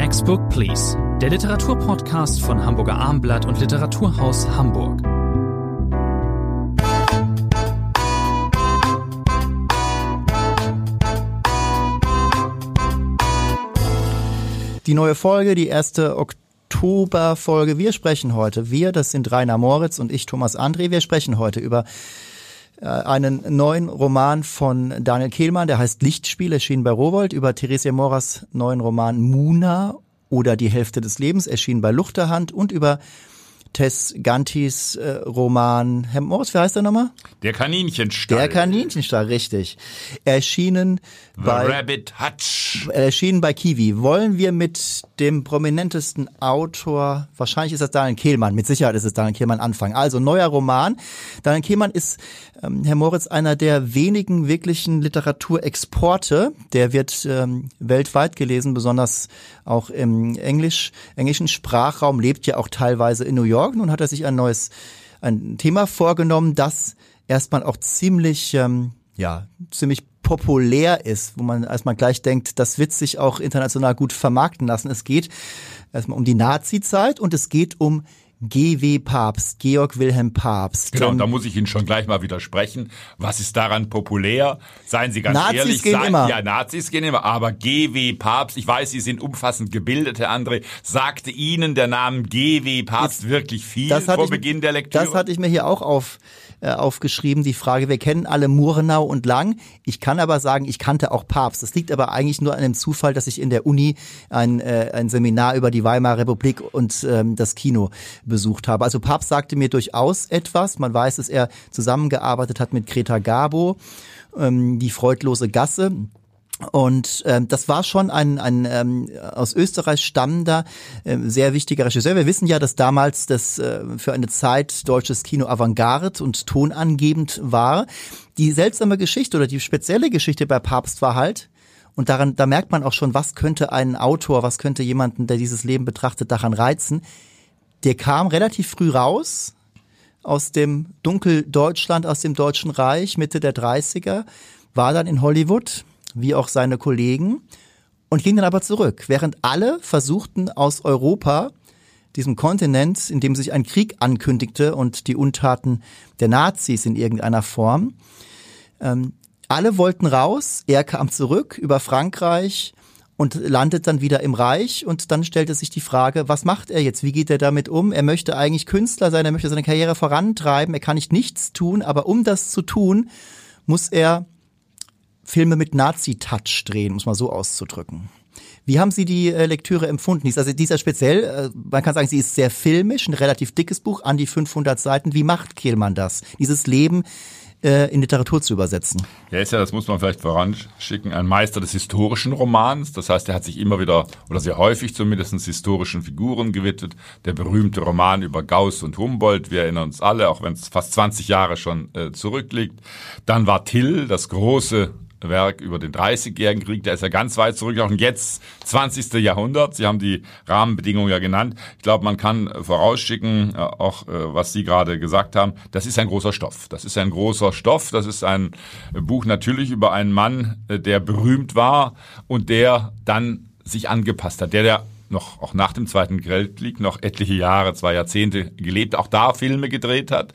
Next Book Please, der Literaturpodcast von Hamburger Armblatt und Literaturhaus Hamburg. Die neue Folge, die erste Oktoberfolge. Wir sprechen heute, wir, das sind Rainer Moritz und ich, Thomas André, wir sprechen heute über einen neuen Roman von Daniel Kehlmann, der heißt Lichtspiel, erschienen bei Rowold, über Theresia Moras neuen Roman Muna oder Die Hälfte des Lebens, erschienen bei Luchterhand. Und über Tess Gantis äh, Roman, Herr Moritz, wie heißt der nochmal? Der Kaninchenstall. Der Kaninchenstall, richtig. Erschienen The bei Rabbit Hutch. erschienen bei Kiwi. Wollen wir mit dem prominentesten Autor, wahrscheinlich ist das Daniel Kehlmann, mit Sicherheit ist es Daniel Kehlmann anfangen. Also neuer Roman. Daniel Kehlmann ist, ähm, Herr Moritz, einer der wenigen wirklichen Literaturexporte. Der wird ähm, weltweit gelesen, besonders auch im Englisch, englischen Sprachraum, lebt ja auch teilweise in New York. Nun hat er sich ein neues ein Thema vorgenommen, das erstmal auch ziemlich, ähm, ja, ziemlich populär ist, wo man erstmal gleich denkt, das wird sich auch international gut vermarkten lassen. Es geht erstmal um die Nazi-Zeit und es geht um G.W. Papst, Georg Wilhelm Papst. Genau, Ähm, und da muss ich Ihnen schon gleich mal widersprechen. Was ist daran populär? Seien Sie ganz Nazis ehrlich. gehen seien, immer. Ja, Nazis gehen immer. Aber G.W. Papst, ich weiß, Sie sind umfassend gebildet, Herr André, sagte Ihnen der Name G.W. Papst wirklich viel vor ich, Beginn der Lektüre? Das hatte ich mir hier auch auf, äh, aufgeschrieben, die Frage, wir kennen alle Murnau und Lang. Ich kann aber sagen, ich kannte auch Papst. Das liegt aber eigentlich nur an dem Zufall, dass ich in der Uni ein, äh, ein Seminar über die Weimarer Republik und ähm, das Kino besucht habe. Also Papst sagte mir durchaus etwas. Man weiß, dass er zusammengearbeitet hat mit Greta Garbo, ähm, die freudlose Gasse. Und ähm, das war schon ein, ein ähm, aus Österreich stammender, ähm, sehr wichtiger Regisseur. Wir wissen ja, dass damals das äh, für eine Zeit deutsches Kino Avantgarde und tonangebend war. Die seltsame Geschichte oder die spezielle Geschichte bei Papst war halt, und daran, da merkt man auch schon, was könnte einen Autor, was könnte jemanden, der dieses Leben betrachtet, daran reizen. Der kam relativ früh raus aus dem Dunkeldeutschland, aus dem Deutschen Reich, Mitte der 30er, war dann in Hollywood, wie auch seine Kollegen, und ging dann aber zurück, während alle versuchten aus Europa, diesem Kontinent, in dem sich ein Krieg ankündigte und die Untaten der Nazis in irgendeiner Form, ähm, alle wollten raus, er kam zurück über Frankreich und landet dann wieder im Reich und dann stellte sich die Frage, was macht er jetzt? Wie geht er damit um? Er möchte eigentlich Künstler sein, er möchte seine Karriere vorantreiben, er kann nicht nichts tun, aber um das zu tun, muss er Filme mit Nazi-Touch drehen, muss man so auszudrücken. Wie haben Sie die äh, Lektüre empfunden? Also, die ist ja speziell, äh, man kann sagen, sie ist sehr filmisch, ein relativ dickes Buch, an die 500 Seiten. Wie macht Kehlmann das? Dieses Leben äh, in Literatur zu übersetzen? Er ist ja, das muss man vielleicht voranschicken, ein Meister des historischen Romans. Das heißt, er hat sich immer wieder, oder sehr häufig zumindest, historischen Figuren gewidmet. Der berühmte Roman über Gauss und Humboldt, wir erinnern uns alle, auch wenn es fast 20 Jahre schon äh, zurückliegt. Dann war Till, das große Werk über den 30-jährigen Krieg, der ist ja ganz weit zurück, und jetzt 20. Jahrhundert. Sie haben die Rahmenbedingungen ja genannt. Ich glaube, man kann vorausschicken, äh, auch äh, was Sie gerade gesagt haben, das ist ein großer Stoff. Das ist ein großer Stoff. Das ist ein Buch natürlich über einen Mann, äh, der berühmt war und der dann sich angepasst hat, der der noch auch nach dem Zweiten Weltkrieg noch etliche Jahre, zwei Jahrzehnte gelebt, auch da Filme gedreht hat.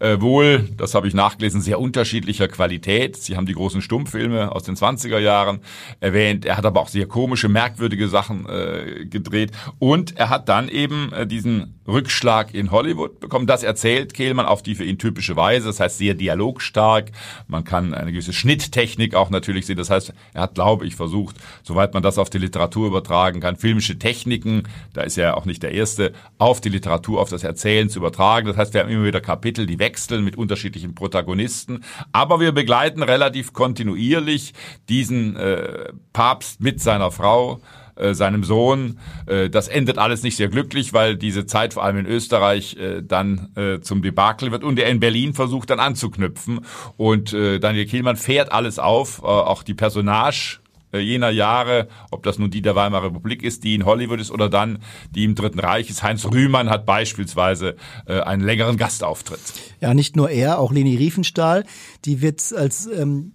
Äh, wohl, das habe ich nachgelesen, sehr unterschiedlicher Qualität. Sie haben die großen Stummfilme aus den 20er Jahren erwähnt. Er hat aber auch sehr komische, merkwürdige Sachen äh, gedreht. Und er hat dann eben äh, diesen Rückschlag in Hollywood bekommen. Das erzählt Kehlmann auf die für ihn typische Weise. Das heißt sehr dialogstark. Man kann eine gewisse Schnitttechnik auch natürlich sehen. Das heißt, er hat, glaube ich, versucht, soweit man das auf die Literatur übertragen kann, filmische Techniken, da ist er auch nicht der Erste, auf die Literatur, auf das Erzählen zu übertragen. Das heißt, wir haben immer wieder Kapitel, die wechseln mit unterschiedlichen Protagonisten. Aber wir begleiten relativ kontinuierlich diesen äh, Papst mit seiner Frau äh, seinem Sohn. Äh, das endet alles nicht sehr glücklich, weil diese Zeit vor allem in Österreich äh, dann zum Debakel wird und er in Berlin versucht dann anzuknüpfen. Und Daniel Kehlmann fährt alles auf, auch die Personage jener Jahre, ob das nun die der Weimarer Republik ist, die in Hollywood ist oder dann die im Dritten Reich ist. Heinz Rühmann hat beispielsweise einen längeren Gastauftritt. Ja, nicht nur er, auch Leni Riefenstahl, die wird als ähm,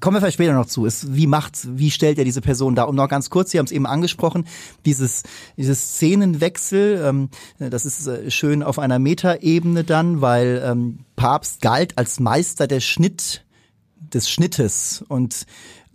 kommen wir vielleicht später noch zu, ist, wie macht, wie stellt er diese Person dar? Und noch ganz kurz, Sie haben es eben angesprochen, dieses, dieses Szenenwechsel, ähm, das ist äh, schön auf einer Metaebene dann, weil ähm, Papst galt als Meister der Schnitt, des Schnittes und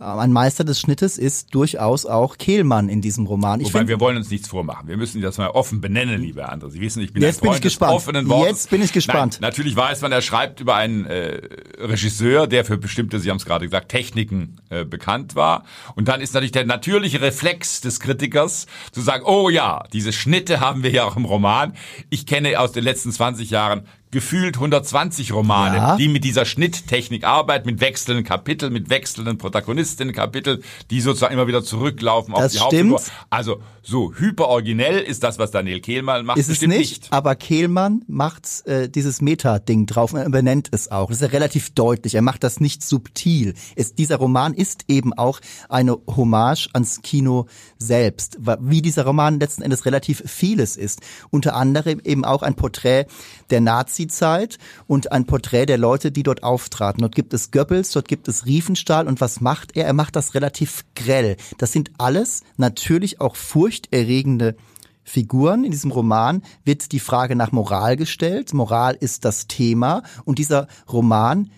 ein Meister des Schnittes ist durchaus auch Kehlmann in diesem Roman. Ich Wobei, find, wir wollen uns nichts vormachen. Wir müssen das mal offen benennen, liebe andere. Sie wissen, ich bin Jetzt ein Freund bin ich gespannt. offenen Wortes. Jetzt bin ich gespannt. Nein, natürlich weiß man, er schreibt über einen äh, Regisseur, der für bestimmte, Sie haben es gerade gesagt, Techniken äh, bekannt war. Und dann ist natürlich der natürliche Reflex des Kritikers zu sagen, oh ja, diese Schnitte haben wir ja auch im Roman. Ich kenne aus den letzten 20 Jahren gefühlt 120 Romane, ja. die mit dieser Schnitttechnik arbeiten, mit wechselnden Kapiteln, mit wechselnden Protagonistinnen-Kapitel, die sozusagen immer wieder zurücklaufen auf das die stimmt. Hauptfigur. Also so hyperoriginell ist das, was Daniel Kehlmann macht. Ist es nicht, nicht, aber Kehlmann macht äh, dieses Meta-Ding drauf und er benennt es auch. Das ist ja relativ deutlich. Er macht das nicht subtil. Es, dieser Roman ist eben auch eine Hommage ans Kino selbst, wie dieser Roman letzten Endes relativ vieles ist. Unter anderem eben auch ein Porträt der Nazi-Zeit und ein Porträt der Leute, die dort auftraten. Dort gibt es Goebbels, dort gibt es Riefenstahl und was macht er? Er macht das relativ grell. Das sind alles natürlich auch furchterregende Figuren. In diesem Roman wird die Frage nach Moral gestellt. Moral ist das Thema und dieser Roman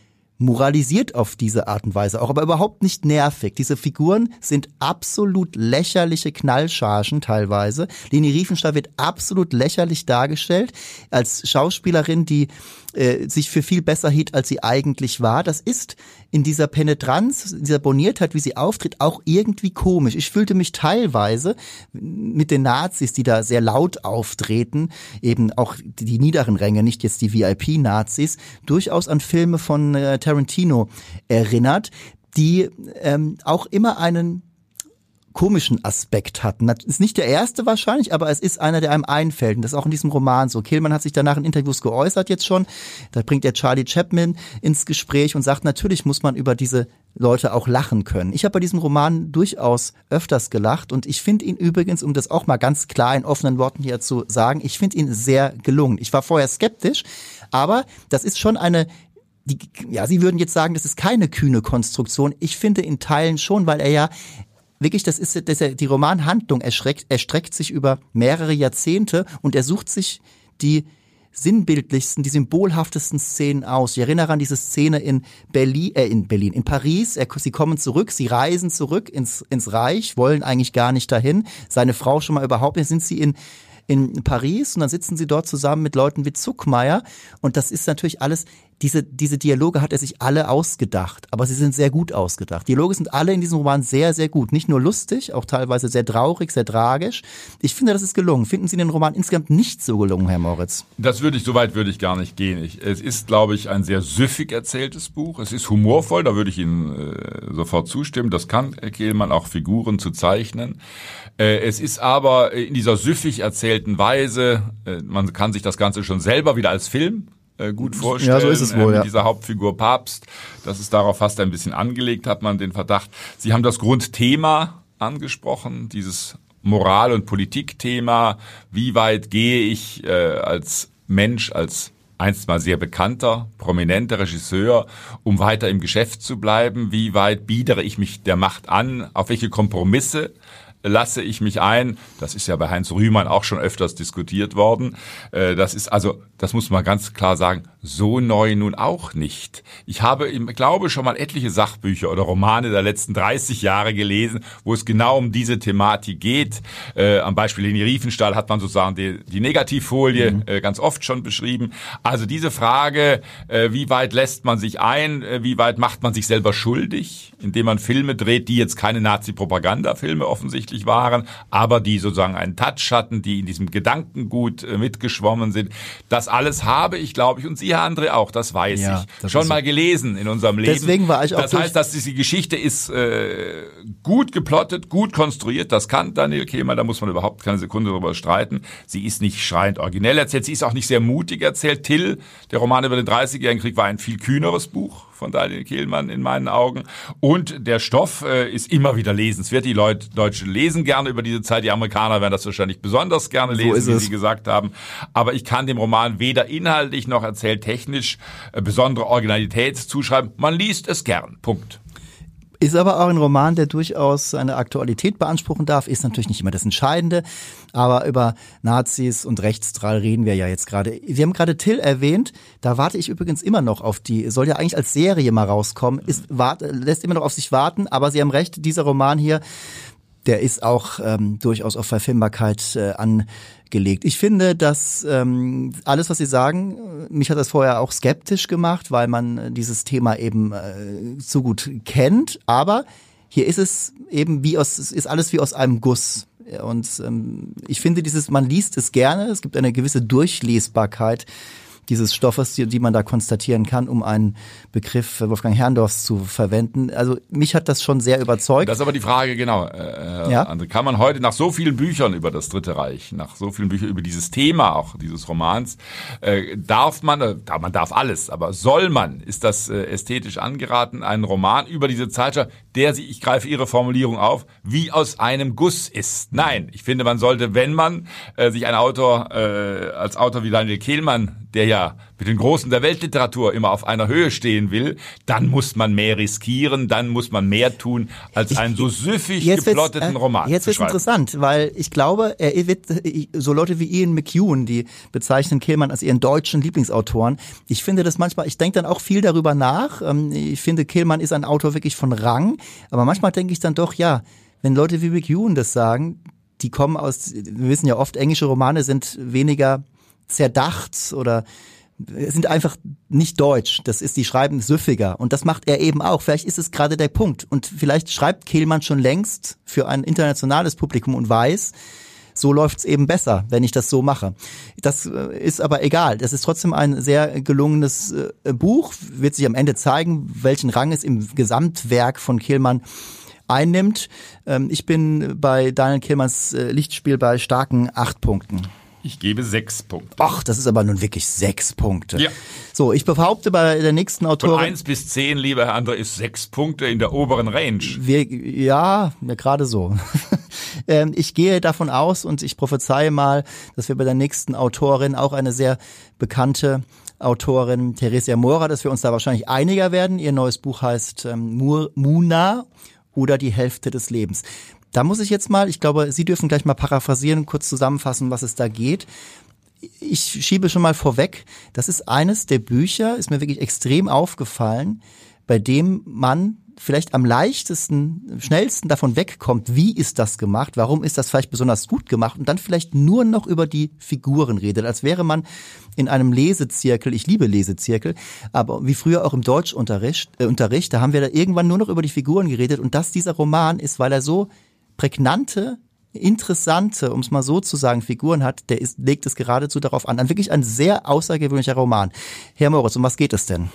moralisiert auf diese Art und Weise auch, aber überhaupt nicht nervig. Diese Figuren sind absolut lächerliche Knallchargen teilweise. Leni Riefenstahl wird absolut lächerlich dargestellt als Schauspielerin, die äh, sich für viel besser hielt, als sie eigentlich war. Das ist in dieser Penetranz, in dieser Boniertheit, wie sie auftritt, auch irgendwie komisch. Ich fühlte mich teilweise mit den Nazis, die da sehr laut auftreten, eben auch die niederen Ränge, nicht jetzt die VIP-Nazis, durchaus an Filme von äh, Tarantino erinnert, die ähm, auch immer einen komischen Aspekt hatten. Das ist nicht der erste wahrscheinlich, aber es ist einer, der einem einfällt. Und das ist auch in diesem Roman so. Kehlmann hat sich danach in Interviews geäußert jetzt schon. Da bringt er Charlie Chapman ins Gespräch und sagt, natürlich muss man über diese Leute auch lachen können. Ich habe bei diesem Roman durchaus öfters gelacht und ich finde ihn übrigens, um das auch mal ganz klar in offenen Worten hier zu sagen, ich finde ihn sehr gelungen. Ich war vorher skeptisch, aber das ist schon eine die, ja, Sie würden jetzt sagen, das ist keine kühne Konstruktion. Ich finde in Teilen schon, weil er ja wirklich, das ist, das ist die Romanhandlung erstreckt, erstreckt sich über mehrere Jahrzehnte und er sucht sich die sinnbildlichsten, die symbolhaftesten Szenen aus. Ich erinnere an diese Szene in Berlin, äh, in Berlin, in Paris. Er, sie kommen zurück, sie reisen zurück ins, ins Reich, wollen eigentlich gar nicht dahin. Seine Frau schon mal überhaupt nicht. Sind sie in in Paris und dann sitzen sie dort zusammen mit Leuten wie Zuckmeier und das ist natürlich alles diese, diese Dialoge hat er sich alle ausgedacht, aber sie sind sehr gut ausgedacht. Dialoge sind alle in diesem Roman sehr, sehr gut. Nicht nur lustig, auch teilweise sehr traurig, sehr tragisch. Ich finde, das ist gelungen. Finden Sie den Roman insgesamt nicht so gelungen, Herr Moritz? Das würde ich, so weit würde ich gar nicht gehen. Ich, es ist, glaube ich, ein sehr süffig erzähltes Buch. Es ist humorvoll, da würde ich Ihnen äh, sofort zustimmen. Das kann Kehlmann auch Figuren zu zeichnen. Äh, es ist aber in dieser süffig erzählten Weise, äh, man kann sich das Ganze schon selber wieder als Film gut vorstellen. Ja, so ist es wohl, äh, ja. Dieser Hauptfigur Papst, das ist darauf fast ein bisschen angelegt, hat man den Verdacht. Sie haben das Grundthema angesprochen, dieses Moral- und Politikthema. Wie weit gehe ich äh, als Mensch, als einst mal sehr bekannter, prominenter Regisseur, um weiter im Geschäft zu bleiben? Wie weit biedere ich mich der Macht an? Auf welche Kompromisse lasse ich mich ein. Das ist ja bei Heinz Rühmann auch schon öfters diskutiert worden. Äh, das ist also, das muss man ganz klar sagen, so neu nun auch nicht. Ich habe, ich glaube, schon mal etliche Sachbücher oder Romane der letzten 30 Jahre gelesen, wo es genau um diese Thematik geht. Äh, am Beispiel Leni Riefenstahl hat man sozusagen die, die Negativfolie mhm. äh, ganz oft schon beschrieben. Also diese Frage, wie weit lässt man sich ein, wie weit macht man sich selber schuldig, indem man Filme dreht, die jetzt keine Nazi-Propaganda-Filme offensichtlich offensichtlich waren, aber die sozusagen einen Touch hatten, die in diesem Gedankengut äh, mitgeschwommen sind. Das alles habe ich, glaube ich, und Sie, Herr André, auch, das weiß ja, ich, das schon mal gelesen in unserem Leben. Deswegen war ich auch Das heißt, dass diese Geschichte ist äh, gut geplottet, gut konstruiert, das kann Daniel Kehlmann, da muss man überhaupt keine Sekunde darüber streiten. Sie ist nicht schreiend originell erzählt, sie ist auch nicht sehr mutig erzählt. Till, der Roman über den 30-jährigen Krieg, war ein viel kühneres Buch von Daniel Kehlmann in meinen Augen. Und der Stoff äh, ist immer wieder lesenswert. Die Leute, Deutschen lesen gerne über diese Zeit. Die Amerikaner werden das wahrscheinlich besonders gerne lesen, so wie Sie gesagt haben. Aber ich kann dem Roman weder inhaltlich noch erzähltechnisch äh, besondere Originalität zuschreiben. Man liest es gern. Punkt. Ist aber auch ein Roman, der durchaus seine Aktualität beanspruchen darf, ist natürlich nicht immer das Entscheidende. Aber über Nazis und Rechtsdrall reden wir ja jetzt gerade. Sie haben gerade Till erwähnt, da warte ich übrigens immer noch auf die, soll ja eigentlich als Serie mal rauskommen, ist, wart, lässt immer noch auf sich warten, aber Sie haben recht, dieser Roman hier, der ist auch ähm, durchaus auf Verfilmbarkeit äh, angelegt. Ich finde, dass ähm, alles, was Sie sagen, mich hat das vorher auch skeptisch gemacht, weil man äh, dieses Thema eben äh, so gut kennt. Aber hier ist es eben wie aus, ist alles wie aus einem Guss. Und ähm, ich finde dieses, man liest es gerne, es gibt eine gewisse Durchlesbarkeit dieses Stoffes, die, die man da konstatieren kann, um einen Begriff Wolfgang Herrndorfs zu verwenden. Also mich hat das schon sehr überzeugt. Das ist aber die Frage, genau. Äh, ja? André, kann man heute nach so vielen Büchern über das Dritte Reich, nach so vielen Büchern über dieses Thema auch dieses Romans, äh, darf man, äh, man darf alles, aber soll man, ist das äh, ästhetisch angeraten, einen Roman über diese Zeitschrift, der sie, ich greife Ihre Formulierung auf, wie aus einem Guss ist. Nein, ich finde, man sollte, wenn man äh, sich ein Autor äh, als Autor wie Daniel Kehlmann der ja mit den Großen der Weltliteratur immer auf einer Höhe stehen will, dann muss man mehr riskieren, dann muss man mehr tun, als einen so süffig geplotteten äh, Roman Jetzt wird interessant, weil ich glaube, er wird so Leute wie Ian McEwan, die bezeichnen Kehlmann als ihren deutschen Lieblingsautoren. Ich finde das manchmal, ich denke dann auch viel darüber nach. Ähm, ich finde, Kehlmann ist ein Autor wirklich von Rang, aber manchmal denke ich dann doch, ja, wenn Leute wie McEwan das sagen, die kommen aus, wir wissen ja oft, englische Romane sind weniger zerdacht oder sind einfach nicht deutsch. Das ist, die schreiben süffiger. Und das macht er eben auch. Vielleicht ist es gerade der Punkt. Und vielleicht schreibt Kehlmann schon längst für ein internationales Publikum und weiß, so läuft's eben besser, wenn ich das so mache. Das äh, ist aber egal. Das ist trotzdem ein sehr gelungenes äh, Buch. Wird sich am Ende zeigen, welchen Rang es im Gesamtwerk von Kehlmann einnimmt. Ähm, ich bin bei Daniel Kehlmanns äh, Lichtspiel bei starken acht Punkten. Ich gebe sechs Punkte. Ach, das ist aber nun wirklich sechs Punkte. Ja. So, ich behaupte bei der nächsten Autorin. Von eins bis zehn, lieber Herr André, ist sechs Punkte in der oberen Range. Wir, ja, ja gerade so. Ähm, ich gehe davon aus und ich prophezeie mal, dass wir bei der nächsten Autorin auch eine sehr bekannte Autorin Theresia Mora, dass wir uns da wahrscheinlich einiger werden. Ihr neues Buch heißt ähm, Muna oder die Hälfte des Lebens. Da muss ich jetzt mal, ich glaube, Sie dürfen gleich mal paraphrasieren, kurz zusammenfassen, was es da geht. Ich schiebe schon mal vorweg, das ist eines der Bücher, ist mir wirklich extrem aufgefallen, bei dem man vielleicht am leichtesten, schnellsten davon wegkommt, wie ist das gemacht, warum ist das vielleicht besonders gut gemacht und dann vielleicht nur noch über die Figuren redet, als wäre man in einem Lesezirkel, ich liebe Lesezirkel, aber wie früher auch im Deutschunterricht, äh, Unterricht, da haben wir da irgendwann nur noch über die Figuren geredet und dass dieser Roman ist, weil er so prägnante, interessante, um es mal so zu sagen, Figuren hat, der ist, legt es geradezu darauf an. Ein wirklich ein sehr außergewöhnlicher Roman. Herr Moritz, um was geht es denn?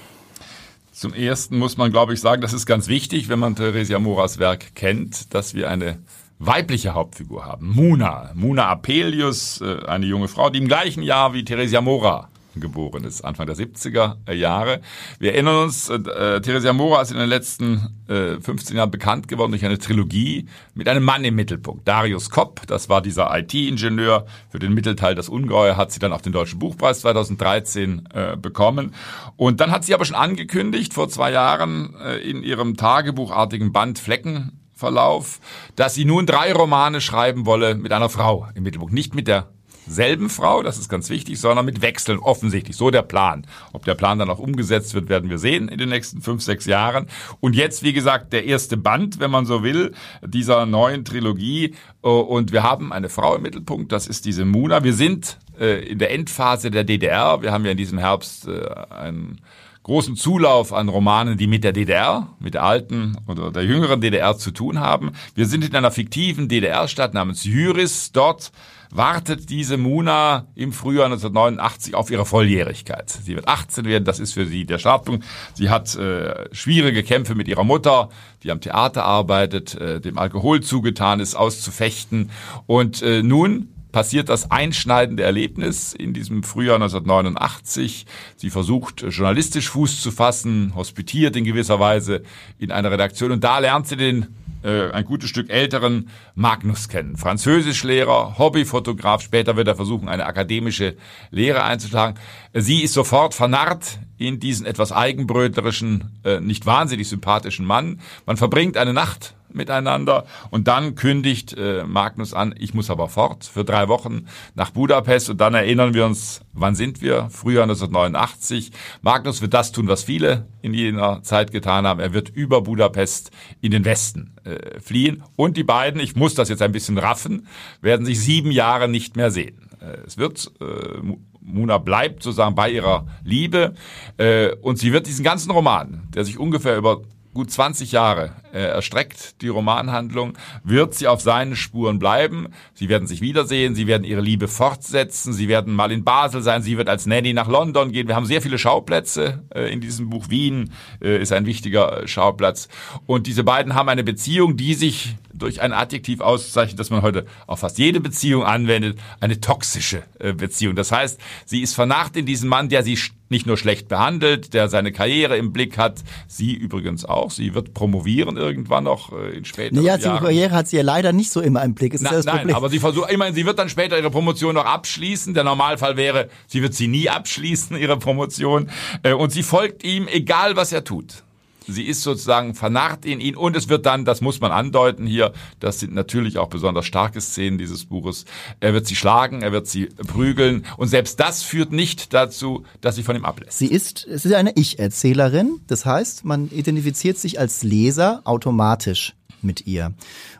Zum ersten muss man, glaube ich, sagen, das ist ganz wichtig, wenn man Theresia Moras Werk kennt, dass wir eine weibliche Hauptfigur haben. Muna. Muna Apelius, äh, eine junge Frau, die im gleichen Jahr wie Theresia Mora geboren ist, Anfang der 70er Jahre. Wir erinnern uns, äh, äh, Theresia Mora ist in den letzten äh, 15 Jahren bekannt geworden durch eine Trilogie mit einem Mann im Mittelpunkt. Darius Kopp, das war dieser IT-Ingenieur für den Mittelteil Das Ungeheuer, hat sie dann auch den Deutschen Buchpreis 2013 äh, bekommen. Und dann hat sie aber schon angekündigt, vor zwei Jahren äh, in ihrem tagebuchartigen Band Fleckenverlauf, dass sie nun drei Romane schreiben wolle mit einer Frau im Mittelpunkt. Nicht mit der selben Frau, das ist ganz wichtig, sondern mit Wechseln offensichtlich. So der Plan. Ob der Plan dann auch umgesetzt wird, werden wir sehen in den nächsten fünf, sechs Jahren. Und jetzt, wie gesagt, der erste Band, wenn man so will, dieser neuen Trilogie. Und wir haben eine Frau im Mittelpunkt, das ist diese Muna. Wir sind äh, in der Endphase der DDR. Wir haben ja in diesem Herbst äh, einen großen Zulauf an Romanen, die mit der DDR, mit der alten oder der jüngeren DDR zu tun haben. Wir sind in einer fiktiven DDR-Stadt namens Jüris. Dort wartet diese Muna im Frühjahr 1989 auf ihre Volljährigkeit. Sie wird 18 werden, das ist für sie der Startpunkt. Sie hat äh, schwierige Kämpfe mit ihrer Mutter, die am Theater arbeitet, äh, dem Alkohol zugetan ist, auszufechten. Und äh, nun passiert das einschneidende Erlebnis in diesem Frühjahr 1989. Sie versucht journalistisch Fuß zu fassen, hospitiert in gewisser Weise in einer Redaktion und da lernt sie den äh, ein gutes Stück älteren Magnus kennen. Französischlehrer, Hobbyfotograf, später wird er versuchen, eine akademische Lehre einzuschlagen. Sie ist sofort vernarrt in diesen etwas eigenbrötlerischen, äh, nicht wahnsinnig sympathischen Mann. Man verbringt eine Nacht miteinander und dann kündigt äh, Magnus an, ich muss aber fort für drei Wochen nach Budapest und dann erinnern wir uns, wann sind wir? Frühjahr 1989. Magnus wird das tun, was viele in jener Zeit getan haben. Er wird über Budapest in den Westen äh, fliehen und die beiden, ich muss das jetzt ein bisschen raffen, werden sich sieben Jahre nicht mehr sehen. Äh, es wird äh, Muna bleibt sozusagen bei ihrer Liebe äh, und sie wird diesen ganzen Roman, der sich ungefähr über gut 20 Jahre äh, erstreckt, die Romanhandlung, wird sie auf seinen Spuren bleiben. Sie werden sich wiedersehen, sie werden ihre Liebe fortsetzen, sie werden mal in Basel sein, sie wird als Nanny nach London gehen. Wir haben sehr viele Schauplätze äh, in diesem Buch. Wien äh, ist ein wichtiger äh, Schauplatz. Und diese beiden haben eine Beziehung, die sich durch ein Adjektiv auszeichnet, das man heute auf fast jede Beziehung anwendet, eine toxische äh, Beziehung. Das heißt, sie ist vernarrt in diesen Mann, der sie nicht nur schlecht behandelt, der seine Karriere im Blick hat, sie übrigens auch. Sie wird promovieren irgendwann noch äh, in späteren naja, Jahren. Ja, die Karriere hat sie ja leider nicht so immer im Blick. Ist Na, das nein, Problem. aber sie versucht, ich meine, sie wird dann später ihre Promotion noch abschließen. Der Normalfall wäre, sie wird sie nie abschließen, ihre Promotion. Äh, und sie folgt ihm, egal was er tut. Sie ist sozusagen vernarrt in ihn und es wird dann, das muss man andeuten hier, das sind natürlich auch besonders starke Szenen dieses Buches. Er wird sie schlagen, er wird sie prügeln und selbst das führt nicht dazu, dass sie von ihm ablässt. Sie ist, es ist eine Ich-Erzählerin, das heißt, man identifiziert sich als Leser automatisch mit ihr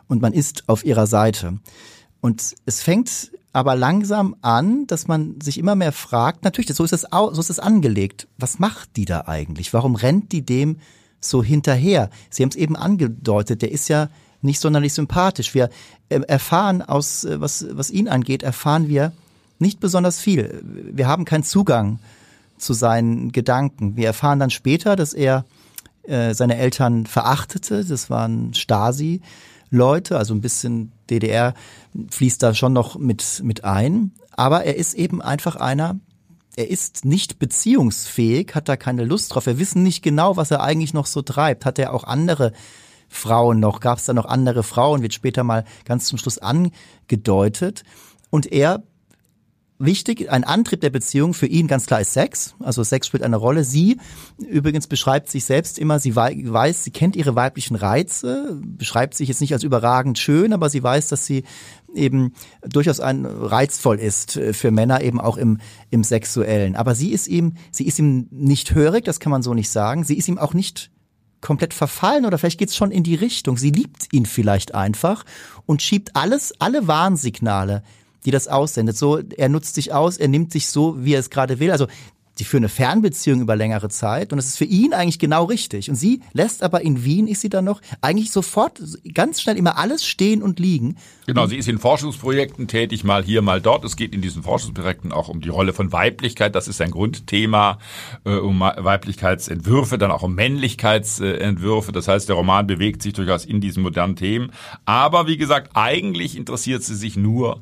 und man ist auf ihrer Seite. Und es fängt aber langsam an, dass man sich immer mehr fragt, natürlich, so ist es, so angelegt. Was macht die da eigentlich? Warum rennt die dem so hinterher. Sie haben es eben angedeutet, der ist ja nicht sonderlich sympathisch. Wir äh, erfahren aus, äh, was, was ihn angeht, erfahren wir nicht besonders viel. Wir haben keinen Zugang zu seinen Gedanken. Wir erfahren dann später, dass er äh, seine Eltern verachtete. Das waren Stasi-Leute, also ein bisschen DDR fließt da schon noch mit, mit ein. Aber er ist eben einfach einer, er ist nicht beziehungsfähig, hat da keine Lust drauf. Wir wissen nicht genau, was er eigentlich noch so treibt. Hat er auch andere Frauen noch? Gab es da noch andere Frauen? Wird später mal ganz zum Schluss angedeutet. Und er wichtig, ein Antrieb der Beziehung für ihn ganz klar ist Sex. Also Sex spielt eine Rolle. Sie übrigens beschreibt sich selbst immer, sie weiß, sie kennt ihre weiblichen Reize, beschreibt sich jetzt nicht als überragend schön, aber sie weiß, dass sie eben durchaus ein reizvoll ist für Männer eben auch im im sexuellen. Aber sie ist ihm, sie ist ihm nicht hörig, das kann man so nicht sagen. Sie ist ihm auch nicht komplett verfallen oder vielleicht geht's schon in die Richtung. Sie liebt ihn vielleicht einfach und schiebt alles, alle Warnsignale die das aussendet. So, er nutzt sich aus, er nimmt sich so, wie er es gerade will. Also die führen eine Fernbeziehung über längere Zeit und das ist für ihn eigentlich genau richtig. Und sie lässt aber in Wien, ist sie dann noch, eigentlich sofort ganz schnell immer alles stehen und liegen. Genau, sie ist in Forschungsprojekten tätig, mal hier, mal dort. Es geht in diesen Forschungsprojekten auch um die Rolle von Weiblichkeit, das ist ein Grundthema, äh, um Weiblichkeitsentwürfe, dann auch um Männlichkeitsentwürfe. Das heißt, der Roman bewegt sich durchaus in diesen modernen Themen. Aber wie gesagt, eigentlich interessiert sie sich nur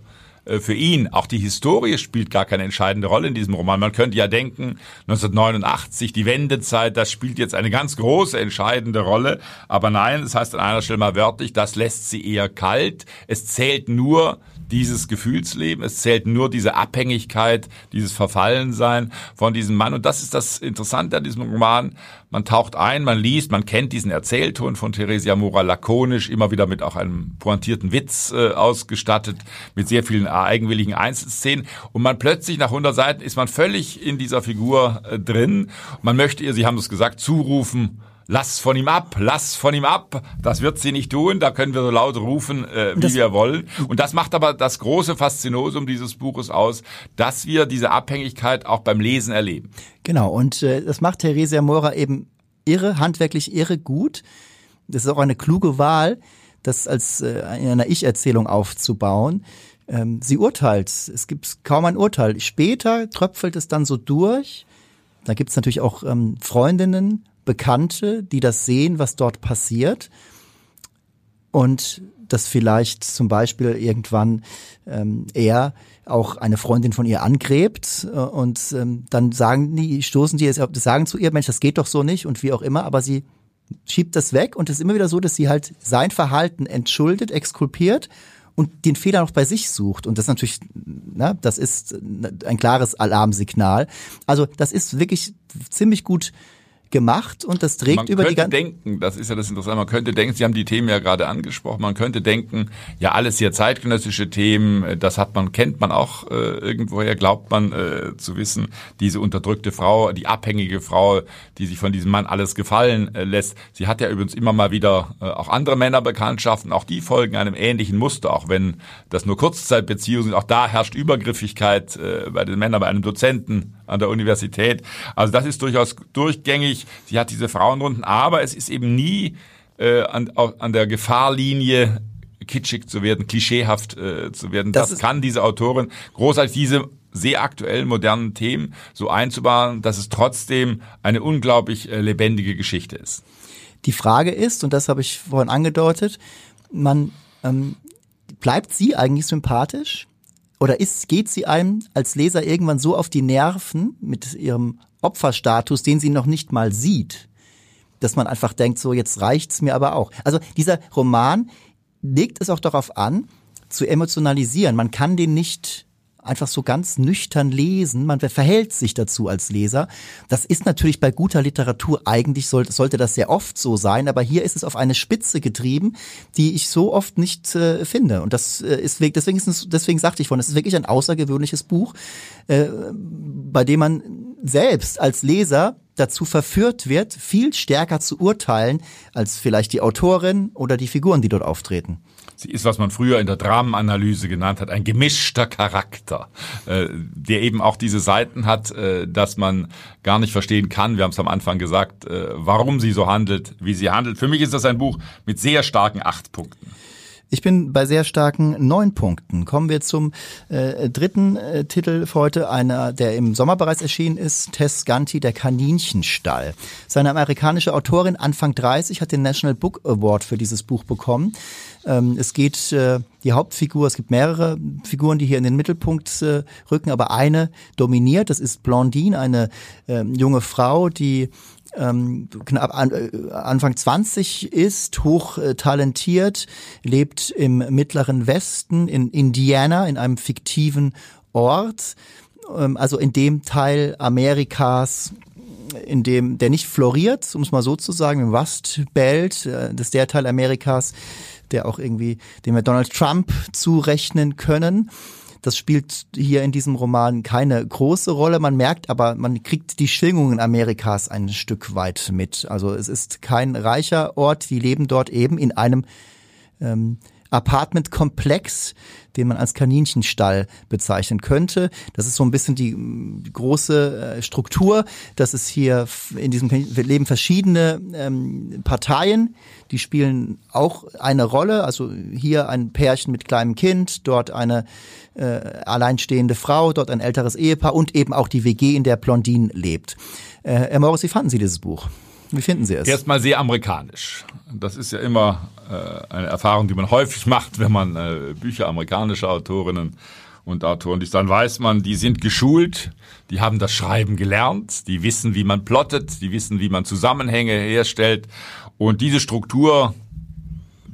für ihn. Auch die Historie spielt gar keine entscheidende Rolle in diesem Roman. Man könnte ja denken, 1989, die Wendezeit, das spielt jetzt eine ganz große, entscheidende Rolle. Aber nein, das heißt an einer Stelle mal wörtlich, das lässt sie eher kalt. Es zählt nur dieses Gefühlsleben, es zählt nur diese Abhängigkeit, dieses Verfallensein von diesem Mann. Und das ist das Interessante an diesem Roman. Man taucht ein, man liest, man kennt diesen Erzählton von Theresia Mora lakonisch, immer wieder mit auch einem pointierten Witz äh, ausgestattet, mit sehr vielen eigenwilligen Einzelszenen. Und man plötzlich nach 100 Seiten ist man völlig in dieser Figur äh, drin. Man möchte ihr, Sie haben es gesagt, zurufen, lass von ihm ab, lass von ihm ab. Das wird sie nicht tun, da können wir so laut rufen, äh, wie das, wir wollen. Und das macht aber das große Faszinosum dieses Buches aus, dass wir diese Abhängigkeit auch beim Lesen erleben. Genau, und äh, das macht Theresia Mora eben irre, handwerklich irre gut. Das ist auch eine kluge Wahl, das als äh, in einer Ich-Erzählung aufzubauen. Ähm, sie urteilt, es gibt kaum ein Urteil. Später tröpfelt es dann so durch. Da gibt es natürlich auch ähm, Freundinnen, Bekannte, die das sehen, was dort passiert und dass vielleicht zum Beispiel irgendwann ähm, er auch eine Freundin von ihr angräbt äh, und ähm, dann sagen die, stoßen die, sagen zu ihr, Mensch, das geht doch so nicht und wie auch immer, aber sie schiebt das weg und es ist immer wieder so, dass sie halt sein Verhalten entschuldet, exkulpiert und den Fehler noch bei sich sucht. Und das ist natürlich, na, das ist ein klares Alarmsignal. Also das ist wirklich ziemlich gut gemacht und das trägt man über die ganze. Man könnte denken, das ist ja das Interessante, man könnte denken, Sie haben die Themen ja gerade angesprochen, man könnte denken, ja alles hier zeitgenössische Themen, das hat man, kennt man auch äh, irgendwoher, glaubt man äh, zu wissen, diese unterdrückte Frau, die abhängige Frau, die sich von diesem Mann alles gefallen äh, lässt. Sie hat ja übrigens immer mal wieder äh, auch andere Männerbekanntschaften, auch die folgen einem ähnlichen Muster, auch wenn das nur Kurzzeitbeziehungen sind, auch da herrscht Übergriffigkeit äh, bei den Männern, bei einem Dozenten an der Universität. Also das ist durchaus durchgängig. Sie hat diese Frauenrunden, aber es ist eben nie äh, an, an der Gefahrlinie kitschig zu werden, klischeehaft äh, zu werden. Das, das kann diese Autorin großartig diese sehr aktuellen, modernen Themen so einzubauen, dass es trotzdem eine unglaublich äh, lebendige Geschichte ist. Die Frage ist, und das habe ich vorhin angedeutet, man ähm, bleibt sie eigentlich sympathisch? Oder ist, geht sie einem als Leser irgendwann so auf die Nerven mit ihrem Opferstatus, den sie noch nicht mal sieht, dass man einfach denkt, so jetzt reicht's mir aber auch. Also dieser Roman legt es auch darauf an, zu emotionalisieren. Man kann den nicht einfach so ganz nüchtern lesen. Man verhält sich dazu als Leser. Das ist natürlich bei guter Literatur eigentlich sollte, sollte das sehr oft so sein, aber hier ist es auf eine Spitze getrieben, die ich so oft nicht äh, finde. Und das äh, ist deswegen, ist es, deswegen sagte ich vorhin, es ist wirklich ein außergewöhnliches Buch, äh, bei dem man selbst als Leser dazu verführt wird, viel stärker zu urteilen als vielleicht die Autorin oder die Figuren, die dort auftreten. Sie ist, was man früher in der Dramenanalyse genannt hat, ein gemischter Charakter, äh, der eben auch diese Seiten hat, äh, dass man gar nicht verstehen kann. Wir haben es am Anfang gesagt, äh, warum sie so handelt, wie sie handelt. Für mich ist das ein Buch mit sehr starken acht Punkten. Ich bin bei sehr starken neun Punkten. Kommen wir zum äh, dritten äh, Titel für heute, einer, der im Sommer bereits erschienen ist, Tess Ganti, der Kaninchenstall. Seine amerikanische Autorin, Anfang 30, hat den National Book Award für dieses Buch bekommen. Ähm, es geht äh, die Hauptfigur, es gibt mehrere Figuren, die hier in den Mittelpunkt äh, rücken, aber eine dominiert, das ist Blondine, eine äh, junge Frau, die ähm, knapp an, äh, Anfang 20 ist, hoch äh, talentiert, lebt im mittleren Westen in Indiana, in einem fiktiven Ort, ähm, also in dem Teil Amerikas, in dem, der nicht floriert, um es mal so zu sagen, im Rust Belt, äh, das ist der Teil Amerikas, der auch irgendwie, dem wir Donald Trump zurechnen können. Das spielt hier in diesem Roman keine große Rolle. Man merkt aber, man kriegt die Schwingungen Amerikas ein Stück weit mit. Also es ist kein reicher Ort. Die leben dort eben in einem ähm, Apartmentkomplex, den man als Kaninchenstall bezeichnen könnte. Das ist so ein bisschen die, große äh, Struktur, dass es hier in diesem leben verschiedene ähm, Parteien, die spielen auch eine Rolle. Also hier ein Pärchen mit kleinem Kind, dort eine äh, alleinstehende Frau, dort ein älteres Ehepaar und eben auch die WG, in der Blondine lebt. Äh, Herr Morris, wie fanden Sie dieses Buch? Wie finden Sie es? Erstmal sehr amerikanisch. Das ist ja immer äh, eine Erfahrung, die man häufig macht, wenn man äh, Bücher amerikanischer Autorinnen und Autoren liest. Dann weiß man, die sind geschult, die haben das Schreiben gelernt, die wissen, wie man plottet, die wissen, wie man Zusammenhänge herstellt. Und diese Struktur,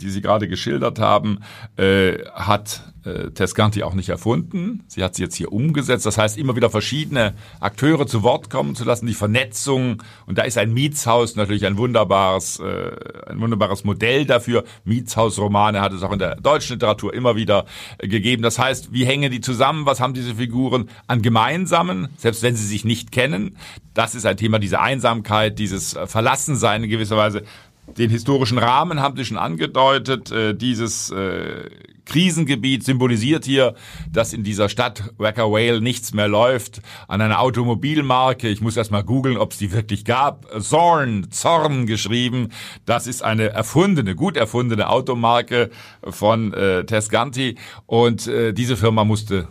die Sie gerade geschildert haben, äh, hat äh, Tescanti auch nicht erfunden. Sie hat sie jetzt hier umgesetzt. Das heißt, immer wieder verschiedene Akteure zu Wort kommen zu lassen, die Vernetzung. Und da ist ein Mietshaus natürlich ein wunderbares, äh, ein wunderbares Modell dafür. Mietshausromane hat es auch in der deutschen Literatur immer wieder äh, gegeben. Das heißt, wie hängen die zusammen? Was haben diese Figuren an Gemeinsamen, selbst wenn sie sich nicht kennen? Das ist ein Thema, diese Einsamkeit, dieses äh, Verlassensein in gewisser Weise. Den historischen Rahmen haben Sie schon angedeutet. Äh, dieses äh, Krisengebiet symbolisiert hier, dass in dieser Stadt Wacker Whale nichts mehr läuft. An einer Automobilmarke, ich muss erst mal googeln, ob es die wirklich gab, Zorn, Zorn geschrieben. Das ist eine erfundene, gut erfundene Automarke von äh, Tesganti. Und äh, diese Firma musste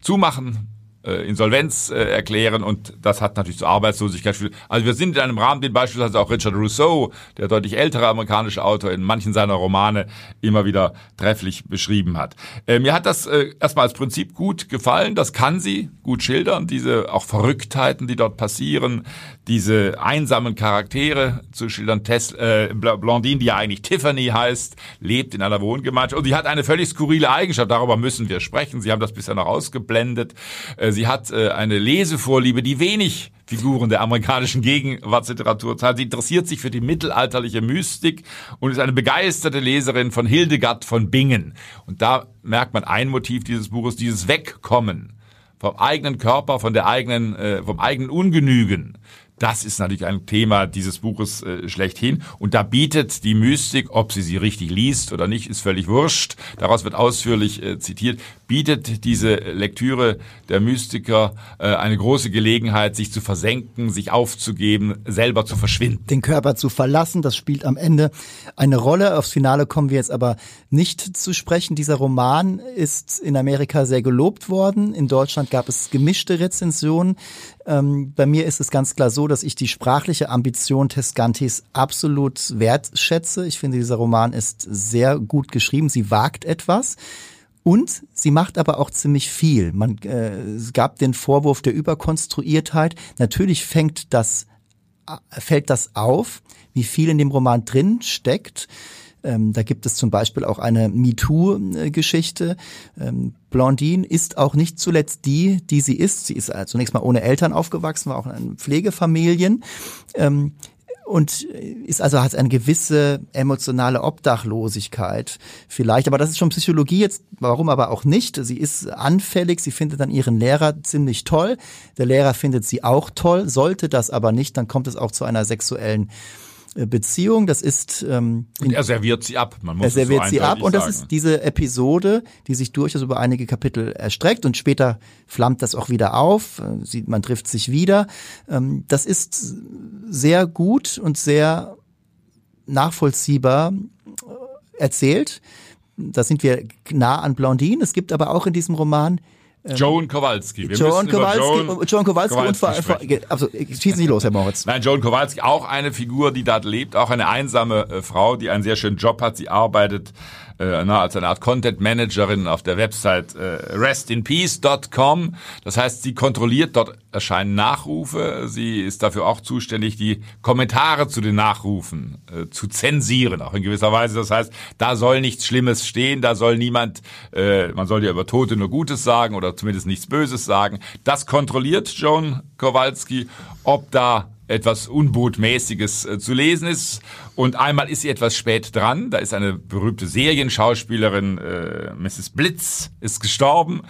zumachen, äh, Insolvenz äh, erklären und das hat natürlich zur Arbeitslosigkeit geführt. Also wir sind in einem Rahmen, den beispielsweise auch Richard Rousseau, der deutlich ältere amerikanische Autor, in manchen seiner Romane immer wieder trefflich beschrieben hat. Äh, mir hat das äh, erstmal als Prinzip gut gefallen. Das kann sie gut schildern, diese auch Verrücktheiten, die dort passieren, diese einsamen Charaktere zu schildern. Tess, äh, Blondine, die ja eigentlich Tiffany heißt, lebt in einer Wohngemeinschaft und sie hat eine völlig skurrile Eigenschaft. Darüber müssen wir sprechen. Sie haben das bisher noch ausgeblendet. Äh, sie hat äh, eine Lesevorliebe, die wenig Figuren der amerikanischen Gegenwartsliteratur zahlt. Sie interessiert sich für die mittelalterliche Mystik und ist eine begeisterte Leserin von Hildegard von Bingen. Und da merkt man ein Motiv dieses Buches, dieses Wegkommen vom eigenen Körper, von der eigenen, äh, vom eigenen Ungenügen das ist natürlich ein Thema dieses Buches äh, schlechthin. Und da bietet die Mystik, ob sie sie richtig liest oder nicht, ist völlig wurscht. Daraus wird ausführlich äh, zitiert. Bietet diese Lektüre der Mystiker äh, eine große Gelegenheit, sich zu versenken, sich aufzugeben, selber zu verschwinden. Den Körper zu verlassen, das spielt am Ende eine Rolle. Aufs Finale kommen wir jetzt aber nicht zu sprechen. Dieser Roman ist in Amerika sehr gelobt worden. In Deutschland gab es gemischte Rezensionen. Ähm, bei mir ist es ganz klar so, dass ich die sprachliche Ambition Tescantis absolut wertschätze. Ich finde, dieser Roman ist sehr gut geschrieben. Sie wagt etwas. Und sie macht aber auch ziemlich viel. Man äh, es gab den Vorwurf der Überkonstruiertheit. Natürlich fängt das, äh, fällt das auf, wie viel in dem Roman drin steckt. Ähm, da gibt es zum Beispiel auch eine MeToo-Geschichte. Ähm, Blondine ist auch nicht zuletzt die, die sie ist. Sie ist äh, zunächst mal ohne Eltern aufgewachsen, war auch in Pflegefamilien. Ähm, und ist also hat eine gewisse emotionale Obdachlosigkeit vielleicht, aber das ist schon Psychologie jetzt, warum aber auch nicht. Sie ist anfällig, sie findet dann ihren Lehrer ziemlich toll, der Lehrer findet sie auch toll, sollte das aber nicht, dann kommt es auch zu einer sexuellen Beziehung. Das ist ähm, und er serviert sie ab. Man muss er serviert so sie ab und das ist diese Episode, die sich durchaus über einige Kapitel erstreckt und später flammt das auch wieder auf. Äh, sieht man trifft sich wieder. Ähm, das ist sehr gut und sehr nachvollziehbar äh, erzählt. Da sind wir nah an Blondine. Es gibt aber auch in diesem Roman ähm, Joan Kowalski. Wir Joan Kowalski, Joan, Joan Kowalski, Kowalski und also schießen Sie los, Herr Moritz. Nein, Joan Kowalski, auch eine Figur, die dort lebt, auch eine einsame äh, Frau, die einen sehr schönen Job hat. Sie arbeitet äh, na, als eine Art Content Managerin auf der Website äh, restinpeace.com. Das heißt, sie kontrolliert, dort erscheinen Nachrufe. Sie ist dafür auch zuständig, die Kommentare zu den Nachrufen äh, zu zensieren, auch in gewisser Weise. Das heißt, da soll nichts Schlimmes stehen, da soll niemand, äh, man soll ja über Tote nur Gutes sagen oder zumindest nichts Böses sagen. Das kontrolliert Joan Kowalski, ob da etwas Unbotmäßiges äh, zu lesen ist. Und einmal ist sie etwas spät dran. Da ist eine berühmte Serienschauspielerin, äh, Mrs. Blitz, ist gestorben.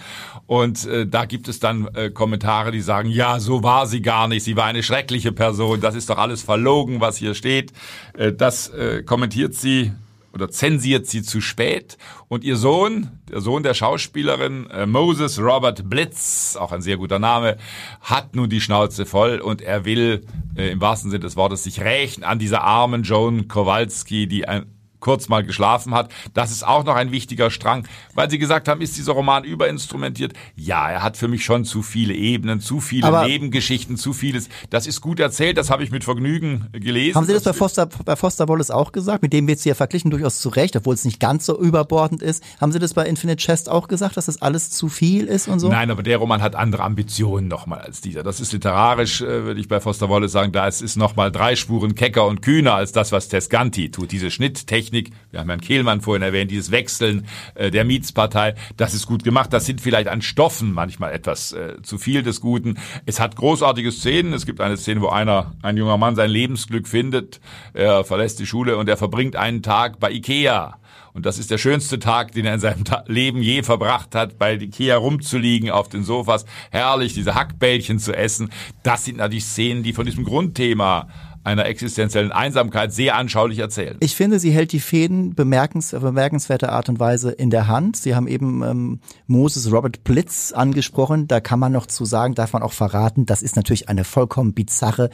Und äh, da gibt es dann äh, Kommentare, die sagen, ja, so war sie gar nicht. Sie war eine schreckliche Person. Das ist doch alles verlogen, was hier steht. Äh, das äh, kommentiert sie oder zensiert sie zu spät. Und ihr Sohn, der Sohn der Schauspielerin, äh, Moses Robert Blitz, auch ein sehr guter Name, hat nun die Schnauze voll und er will äh, im wahrsten Sinne des Wortes sich rächen an dieser armen Joan Kowalski, die ein kurz mal geschlafen hat. Das ist auch noch ein wichtiger Strang, weil Sie gesagt haben, ist dieser Roman überinstrumentiert? Ja, er hat für mich schon zu viele Ebenen, zu viele Aber Nebengeschichten, zu vieles. Das ist gut erzählt, das habe ich mit Vergnügen gelesen. Haben Sie das, das bei Foster, bei Foster Wallace auch gesagt? Mit dem wird sie ja verglichen durchaus zu Recht, obwohl es nicht ganz so überbordend ist. Haben Sie das bei Infinite Chest auch gesagt, dass das alles zu viel ist und so? Nein, aber der Roman hat andere Ambitionen nochmal als dieser. Das ist literarisch, äh, würde ich bei Foster Wallace sagen, da ist, ist nochmal drei Spuren kecker und kühner als das, was Tescanti tut. Diese Schnitttechnik Technik, wir haben Herrn Kehlmann vorhin erwähnt, dieses Wechseln äh, der Mietspartei, das ist gut gemacht. Das sind vielleicht an Stoffen manchmal etwas äh, zu viel des Guten. Es hat großartige Szenen. Es gibt eine Szene, wo einer, ein junger Mann sein Lebensglück findet. Er verlässt die Schule und er verbringt einen Tag bei Ikea. Und das ist der schönste Tag, den er in seinem Leben je verbracht hat, bei Ikea rumzuliegen auf den Sofas, herrlich diese Hackbällchen zu essen. Das sind natürlich Szenen, die von diesem Grundthema einer existenziellen Einsamkeit sehr anschaulich erzählen. Ich finde, sie hält die Fäden bemerkens, bemerkenswerte Art und Weise in der Hand. Sie haben eben ähm, Moses Robert Blitz angesprochen. Da kann man noch zu sagen, darf man auch verraten, das ist natürlich eine vollkommen bizarre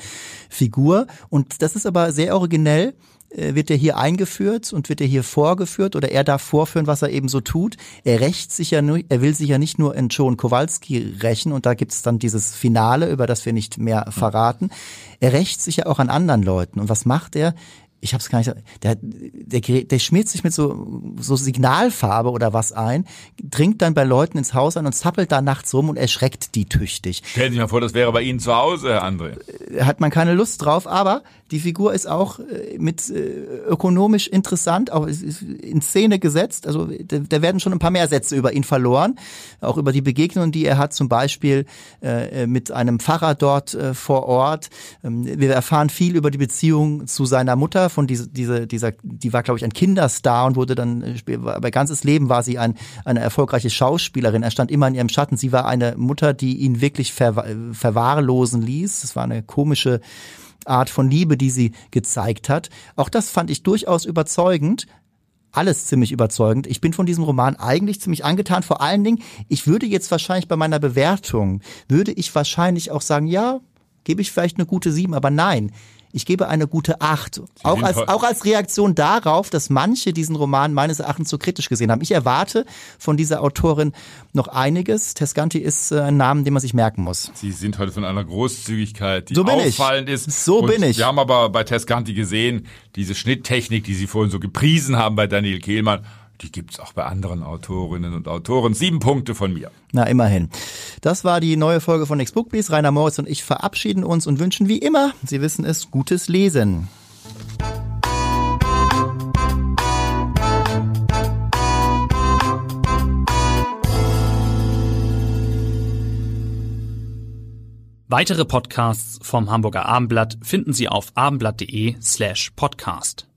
Figur. Und das ist aber sehr originell wird er hier eingeführt und wird er hier vorgeführt oder er darf vorführen, was er eben so tut. Er rächt sich ja nur, er will sich ja nicht nur in Joan Kowalski rächen und da gibt es dann dieses Finale, über das wir nicht mehr verraten. Er rächt sich ja auch an anderen Leuten. Und was macht er? ich habe es gar nicht, der, der, der schmiert sich mit so, so Signalfarbe oder was ein, dringt dann bei Leuten ins Haus an und zappelt da nachts rum und erschreckt die tüchtig. Stellen Sie sich mal vor, das wäre bei Ihnen zu Hause, Herr André. Äh, hat man keine Lust drauf, aber die Figur ist auch äh, mit äh, ökonomisch interessant, auch in Szene gesetzt. Also da werden schon ein paar mehr Sätze über ihn verloren, auch über die Begegnungen, die er hat, zum Beispiel äh, mit einem Pfarrer dort vor Ort. Ähm, wir erfahren viel über die Beziehung zu seiner Mutter, von diese, diese, dieser, die war glaube ich ein Kinderstar und wurde dann, bei ganzes Leben war sie ein, eine erfolgreiche Schauspielerin. Er stand immer in ihrem Schatten. Sie war eine Mutter, die ihn wirklich ver, verwahrlosen ließ. Das war eine komische Art von Liebe, die sie gezeigt hat. Auch das fand ich durchaus überzeugend. Alles ziemlich überzeugend. Ich bin von diesem Roman eigentlich ziemlich angetan. Vor allen Dingen, ich würde jetzt wahrscheinlich bei meiner Bewertung, würde ich wahrscheinlich auch sagen, ja, gebe ich vielleicht eine gute sieben, aber nein. Ich gebe eine gute Acht. Auch als, auch als Reaktion darauf, dass manche diesen Roman meines Erachtens so kritisch gesehen haben. Ich erwarte von dieser Autorin noch einiges. Tescanti ist äh, ein Name, den man sich merken muss. Sie sind heute von einer Großzügigkeit, die so auffallend ich. ist. So bin ich. Wir haben aber bei Tescanti gesehen, diese Schnitttechnik, die Sie vorhin so gepriesen haben bei Daniel Kehlmann, die gibt's auch bei anderen Autorinnen und Autoren. Sieben Punkte von mir. Na, immerhin. Das war die neue Folge von Next Book Please. Rainer Moritz und ich verabschieden uns und wünschen wie immer, Sie wissen es, gutes Lesen. Weitere Podcasts vom Hamburger Abendblatt finden Sie auf abendblatt.de slash podcast.